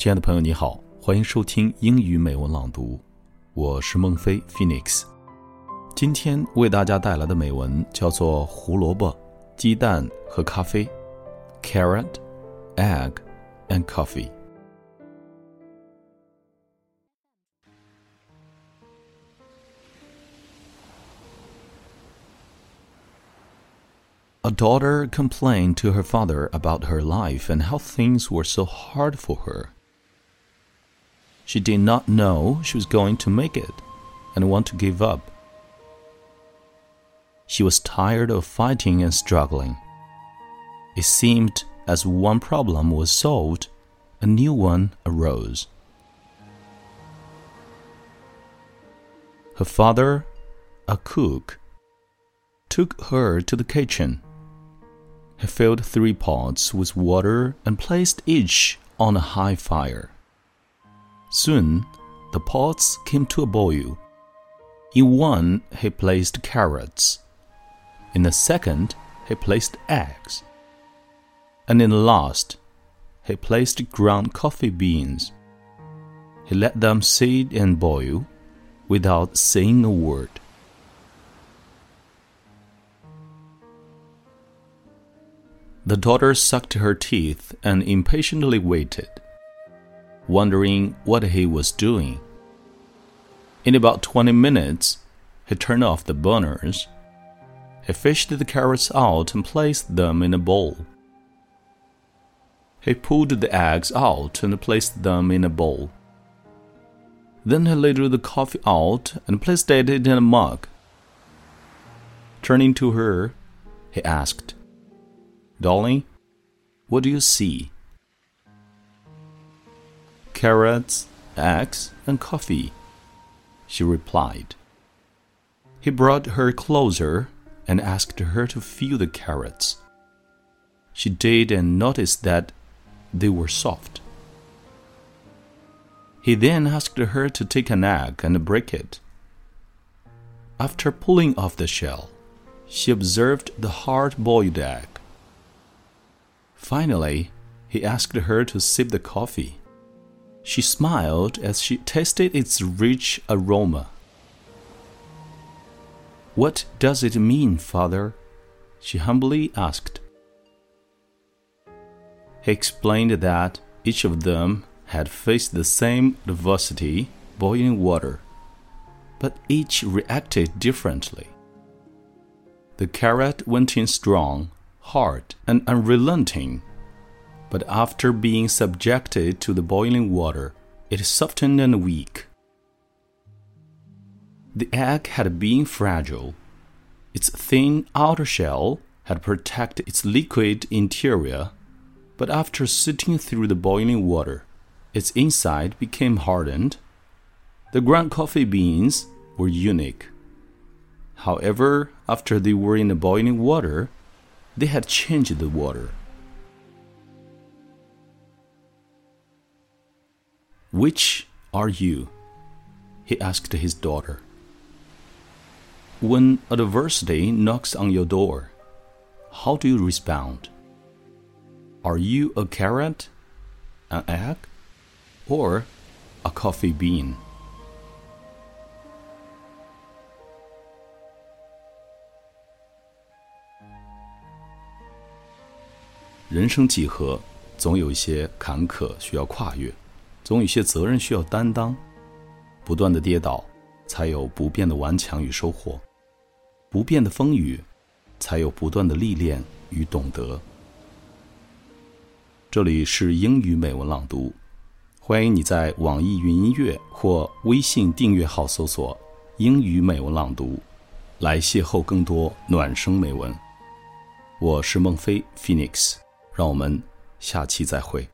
亲爱的朋友，你好，欢迎收听英语美文朗读，我是孟非 Phoenix。今天为大家带来的美文叫做《胡萝卜、鸡蛋和咖啡》（Carrot, Egg, and Coffee）。A daughter complained to her father about her life and how things were so hard for her. She did not know she was going to make it and want to give up. She was tired of fighting and struggling. It seemed as one problem was solved, a new one arose. Her father, a cook, took her to the kitchen he filled three pots with water and placed each on a high fire. Soon the pots came to a boil. In one he placed carrots. In the second he placed eggs. And in the last he placed ground coffee beans. He let them sit and boil without saying a word. The daughter sucked her teeth and impatiently waited, wondering what he was doing. In about twenty minutes, he turned off the burners. He fished the carrots out and placed them in a bowl. He pulled the eggs out and placed them in a bowl. Then he ladled the coffee out and placed it in a mug. Turning to her, he asked, Darling, what do you see? Carrots, eggs, and coffee, she replied. He brought her closer and asked her to feel the carrots. She did and noticed that they were soft. He then asked her to take an egg and break it. After pulling off the shell, she observed the hard boiled egg. Finally, he asked her to sip the coffee. She smiled as she tasted its rich aroma. What does it mean, father? she humbly asked. He explained that each of them had faced the same adversity, boiling water, but each reacted differently. The carrot went in strong hard, and unrelenting. But after being subjected to the boiling water, it softened and weak. The egg had been fragile. Its thin outer shell had protected its liquid interior, but after sitting through the boiling water, its inside became hardened. The ground coffee beans were unique. However, after they were in the boiling water, they had changed the water. Which are you? he asked his daughter. When adversity knocks on your door, how do you respond? Are you a carrot, an egg, or a coffee bean? 人生几何，总有一些坎坷需要跨越， 总有些责任需要担当。不断的跌倒，才有不变的顽强与收获；不变的风雨，才有不断的历练与懂得。这里是英语美文朗读，欢迎你在网易云音乐或微信订阅号搜索“英语美文朗读”，来邂逅更多暖声美文。我是孟非 Phoenix。让我们下期再会。